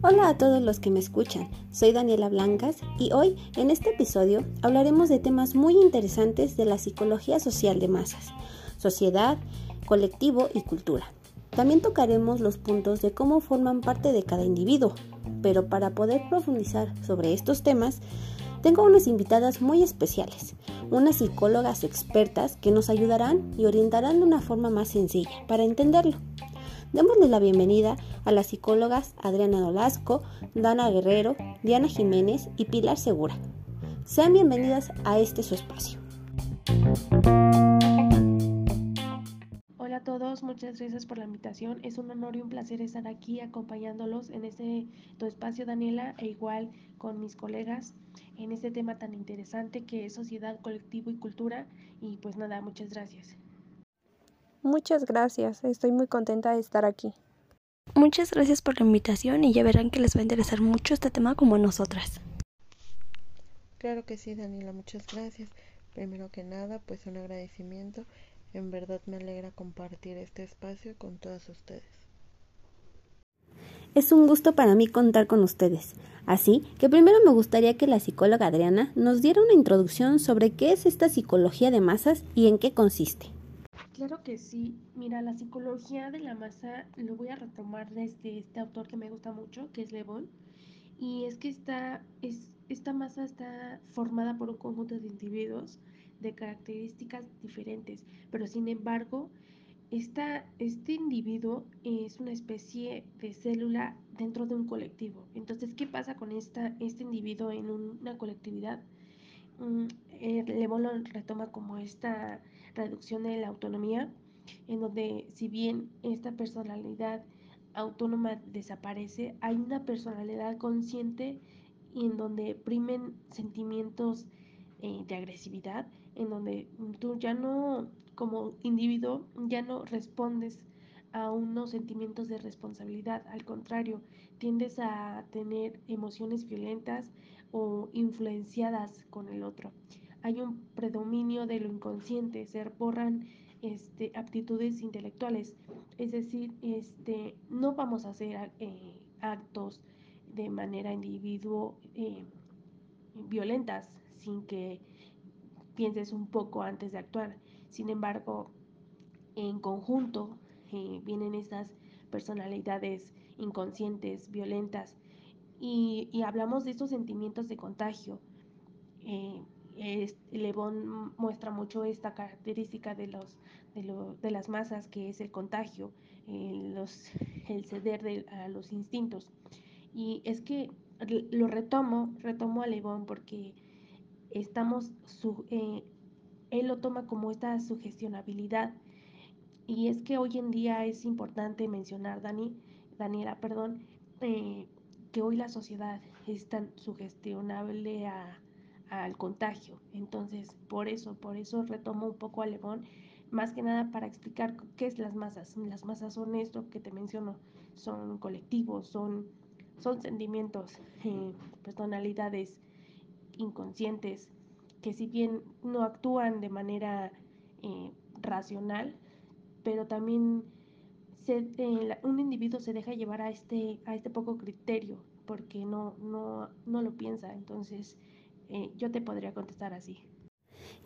Hola a todos los que me escuchan, soy Daniela Blancas y hoy en este episodio hablaremos de temas muy interesantes de la psicología social de masas, sociedad, colectivo y cultura. También tocaremos los puntos de cómo forman parte de cada individuo, pero para poder profundizar sobre estos temas, tengo unas invitadas muy especiales, unas psicólogas expertas que nos ayudarán y orientarán de una forma más sencilla para entenderlo. Démosle la bienvenida a las psicólogas Adriana Nolasco, Dana Guerrero, Diana Jiménez y Pilar Segura. Sean bienvenidas a este su espacio. Hola a todos, muchas gracias por la invitación. Es un honor y un placer estar aquí acompañándolos en este tu espacio, Daniela, e igual con mis colegas en este tema tan interesante que es sociedad, colectivo y cultura. Y pues nada, muchas gracias. Muchas gracias, estoy muy contenta de estar aquí. Muchas gracias por la invitación y ya verán que les va a interesar mucho este tema como a nosotras. Claro que sí, Daniela, muchas gracias. Primero que nada, pues un agradecimiento. En verdad me alegra compartir este espacio con todas ustedes. Es un gusto para mí contar con ustedes. Así que primero me gustaría que la psicóloga Adriana nos diera una introducción sobre qué es esta psicología de masas y en qué consiste. Claro que sí. Mira, la psicología de la masa lo voy a retomar desde este autor que me gusta mucho, que es Le. Y es que esta, es, esta masa está formada por un conjunto de individuos de características diferentes, pero sin embargo, esta, este individuo es una especie de célula dentro de un colectivo. Entonces, ¿qué pasa con esta, este individuo en una colectividad? Mm, eh, Le Bon lo retoma como esta reducción de la autonomía, en donde si bien esta personalidad autónoma desaparece, hay una personalidad consciente en donde primen sentimientos eh, de agresividad, en donde tú ya no, como individuo, ya no respondes a unos sentimientos de responsabilidad, al contrario, tiendes a tener emociones violentas o influenciadas con el otro. Hay un predominio de lo inconsciente, se borran este, aptitudes intelectuales, es decir, este, no vamos a hacer eh, actos de manera individuo eh, violentas sin que pienses un poco antes de actuar. Sin embargo, en conjunto eh, vienen estas personalidades inconscientes, violentas, y, y, hablamos de estos sentimientos de contagio. Bon muestra mucho esta característica de, los, de, las masas que es el contagio, los, el ceder a los instintos. Y es que lo retomo, retomo a Le Bon porque estamos, su, eh, él lo toma como esta sugestionabilidad. Y es que hoy en día es importante mencionar, Dani, Daniela, perdón, eh, que hoy la sociedad es tan sugestionable a, al contagio. Entonces, por eso, por eso retomo un poco a Lebón, más que nada para explicar qué es las masas. Las masas son esto que te menciono, son colectivos, son, son sentimientos, eh, personalidades inconscientes, que si bien no actúan de manera eh, racional, pero también se, eh, un individuo se deja llevar a este, a este poco criterio, porque no, no, no lo piensa. Entonces, eh, yo te podría contestar así.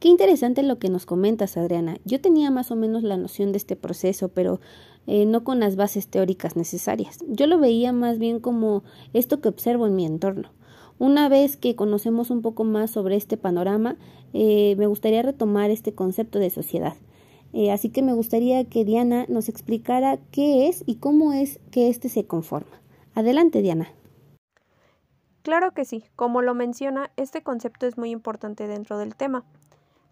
Qué interesante lo que nos comentas, Adriana. Yo tenía más o menos la noción de este proceso, pero eh, no con las bases teóricas necesarias. Yo lo veía más bien como esto que observo en mi entorno. Una vez que conocemos un poco más sobre este panorama, eh, me gustaría retomar este concepto de sociedad. así que me gustaría que Diana nos explicara qué es y cómo es que éste se conforma. Adelante, Diana. Claro que sí, como lo menciona, este concepto es muy importante dentro del tema.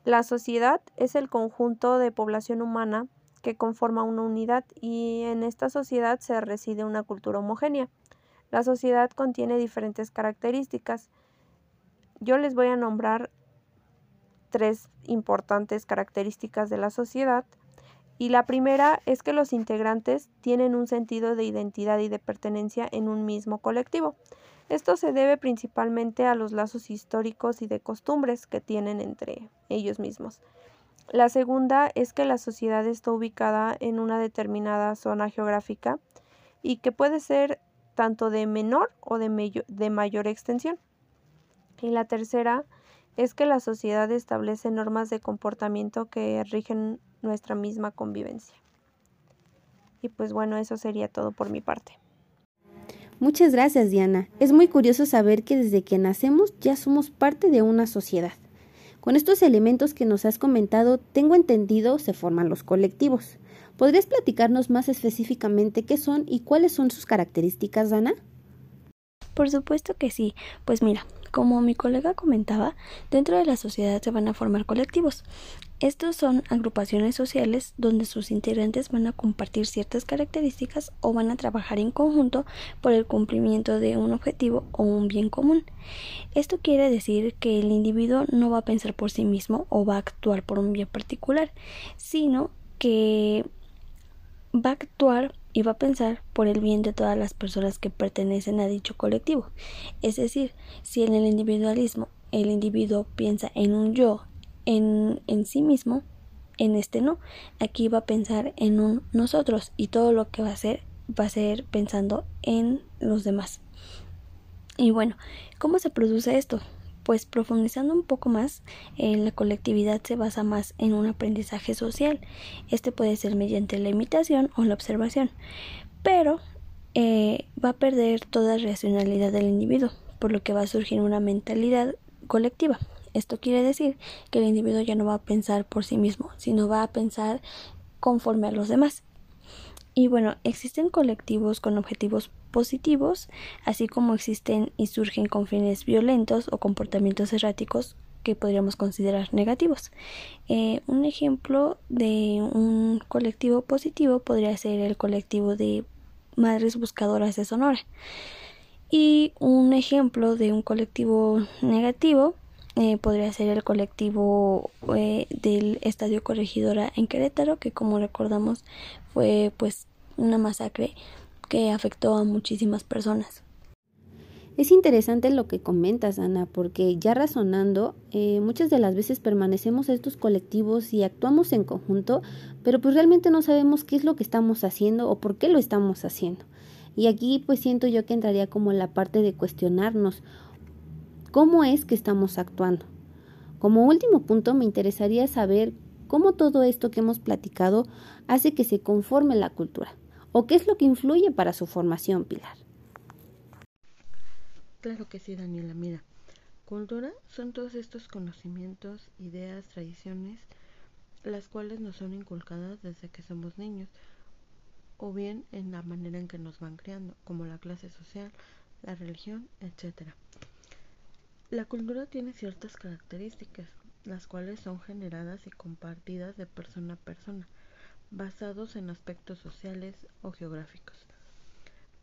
La sociedad es el conjunto de población humana que conforma una unidad y en esta sociedad se reside una cultura homogénea. La sociedad contiene diferentes características. Yo les voy a nombrar tres importantes características de la sociedad y la primera es que los integrantes tienen un sentido de identidad y de pertenencia en un mismo colectivo. Esto se debe principalmente a los lazos históricos y de costumbres que tienen entre ellos mismos. La segunda es que la sociedad está ubicada en una determinada zona geográfica y que puede ser tanto de menor o de, de mayor extensión. Y la tercera es que la sociedad establece normas de comportamiento que rigen nuestra misma convivencia. Y pues bueno, eso sería todo por mi parte. Muchas gracias, Diana. Es muy curioso saber que desde que nacemos ya somos parte de una sociedad. Con estos elementos que nos has comentado, tengo entendido, se forman los colectivos. ¿Podrías platicarnos más específicamente qué son y cuáles son sus características, Dana? Por supuesto que sí. Pues mira, como mi colega comentaba, dentro de la sociedad se van a formar colectivos. Estos son agrupaciones sociales donde sus integrantes van a compartir ciertas características o van a trabajar en conjunto por el cumplimiento de un objetivo o un bien común. Esto quiere decir que el individuo no va a pensar por sí mismo o va a actuar por un bien particular, sino que va a actuar y va a pensar por el bien de todas las personas que pertenecen a dicho colectivo. Es decir, si en el individualismo el individuo piensa en un yo, en, en sí mismo, en este no, aquí va a pensar en un nosotros y todo lo que va a hacer va a ser pensando en los demás. Y bueno, ¿cómo se produce esto? Pues profundizando un poco más, en la colectividad se basa más en un aprendizaje social. Este puede ser mediante la imitación o la observación, pero eh, va a perder toda racionalidad del individuo, por lo que va a surgir una mentalidad colectiva. Esto quiere decir que el individuo ya no va a pensar por sí mismo, sino va a pensar conforme a los demás. Y bueno, existen colectivos con objetivos positivos, así como existen y surgen con fines violentos o comportamientos erráticos que podríamos considerar negativos. Eh, un ejemplo de un colectivo positivo podría ser el colectivo de Madres Buscadoras de Sonora. Y un ejemplo de un colectivo negativo eh, podría ser el colectivo eh, del Estadio Corregidora en Querétaro, que como recordamos fue pues una masacre que afectó a muchísimas personas. Es interesante lo que comentas, Ana, porque ya razonando, eh, muchas de las veces permanecemos estos colectivos y actuamos en conjunto, pero pues realmente no sabemos qué es lo que estamos haciendo o por qué lo estamos haciendo. Y aquí pues siento yo que entraría como la parte de cuestionarnos cómo es que estamos actuando. Como último punto me interesaría saber cómo todo esto que hemos platicado hace que se conforme la cultura. ¿O qué es lo que influye para su formación, Pilar? Claro que sí, Daniela. Mira, cultura son todos estos conocimientos, ideas, tradiciones, las cuales nos son inculcadas desde que somos niños, o bien en la manera en que nos van creando, como la clase social, la religión, etc. La cultura tiene ciertas características, las cuales son generadas y compartidas de persona a persona basados en aspectos sociales o geográficos.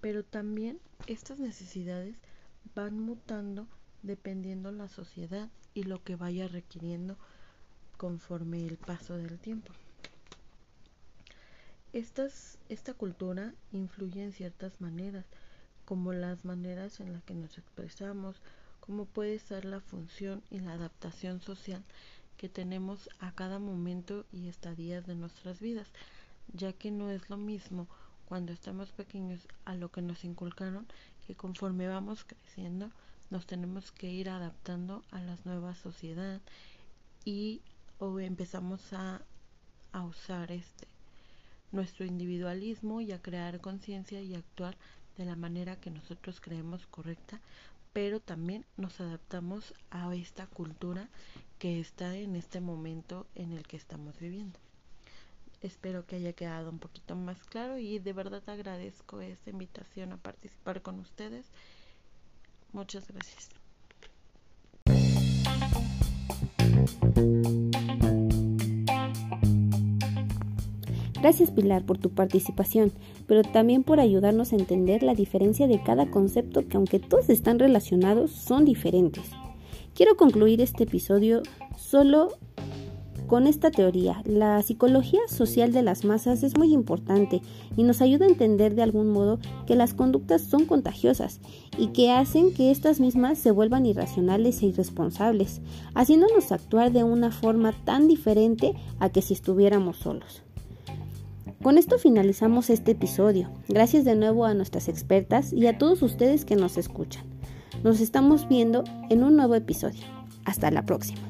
Pero también estas necesidades van mutando dependiendo la sociedad y lo que vaya requiriendo conforme el paso del tiempo. esta cultura influye en ciertas maneras, como las maneras en las que nos expresamos, como puede ser la función y la adaptación social que tenemos a cada momento y estadías de nuestras vidas, ya que no es lo mismo cuando estamos pequeños a lo que nos inculcaron que conforme vamos creciendo nos tenemos que ir adaptando a la nueva sociedad y o empezamos a, a usar este nuestro individualismo y a crear conciencia y actuar de la manera que nosotros creemos correcta pero también nos adaptamos a esta cultura que está en este momento en el que estamos viviendo. Espero que haya quedado un poquito más claro y de verdad agradezco esta invitación a participar con ustedes. Muchas gracias. Gracias Pilar por tu participación, pero también por ayudarnos a entender la diferencia de cada concepto que aunque todos están relacionados, son diferentes. Quiero concluir este episodio solo con esta teoría. La psicología social de las masas es muy importante y nos ayuda a entender de algún modo que las conductas son contagiosas y que hacen que estas mismas se vuelvan irracionales e irresponsables, haciéndonos actuar de una forma tan diferente a que si estuviéramos solos. Con esto finalizamos este episodio. Gracias de nuevo a nuestras expertas y a todos ustedes que nos escuchan. Nos estamos viendo en un nuevo episodio. Hasta la próxima.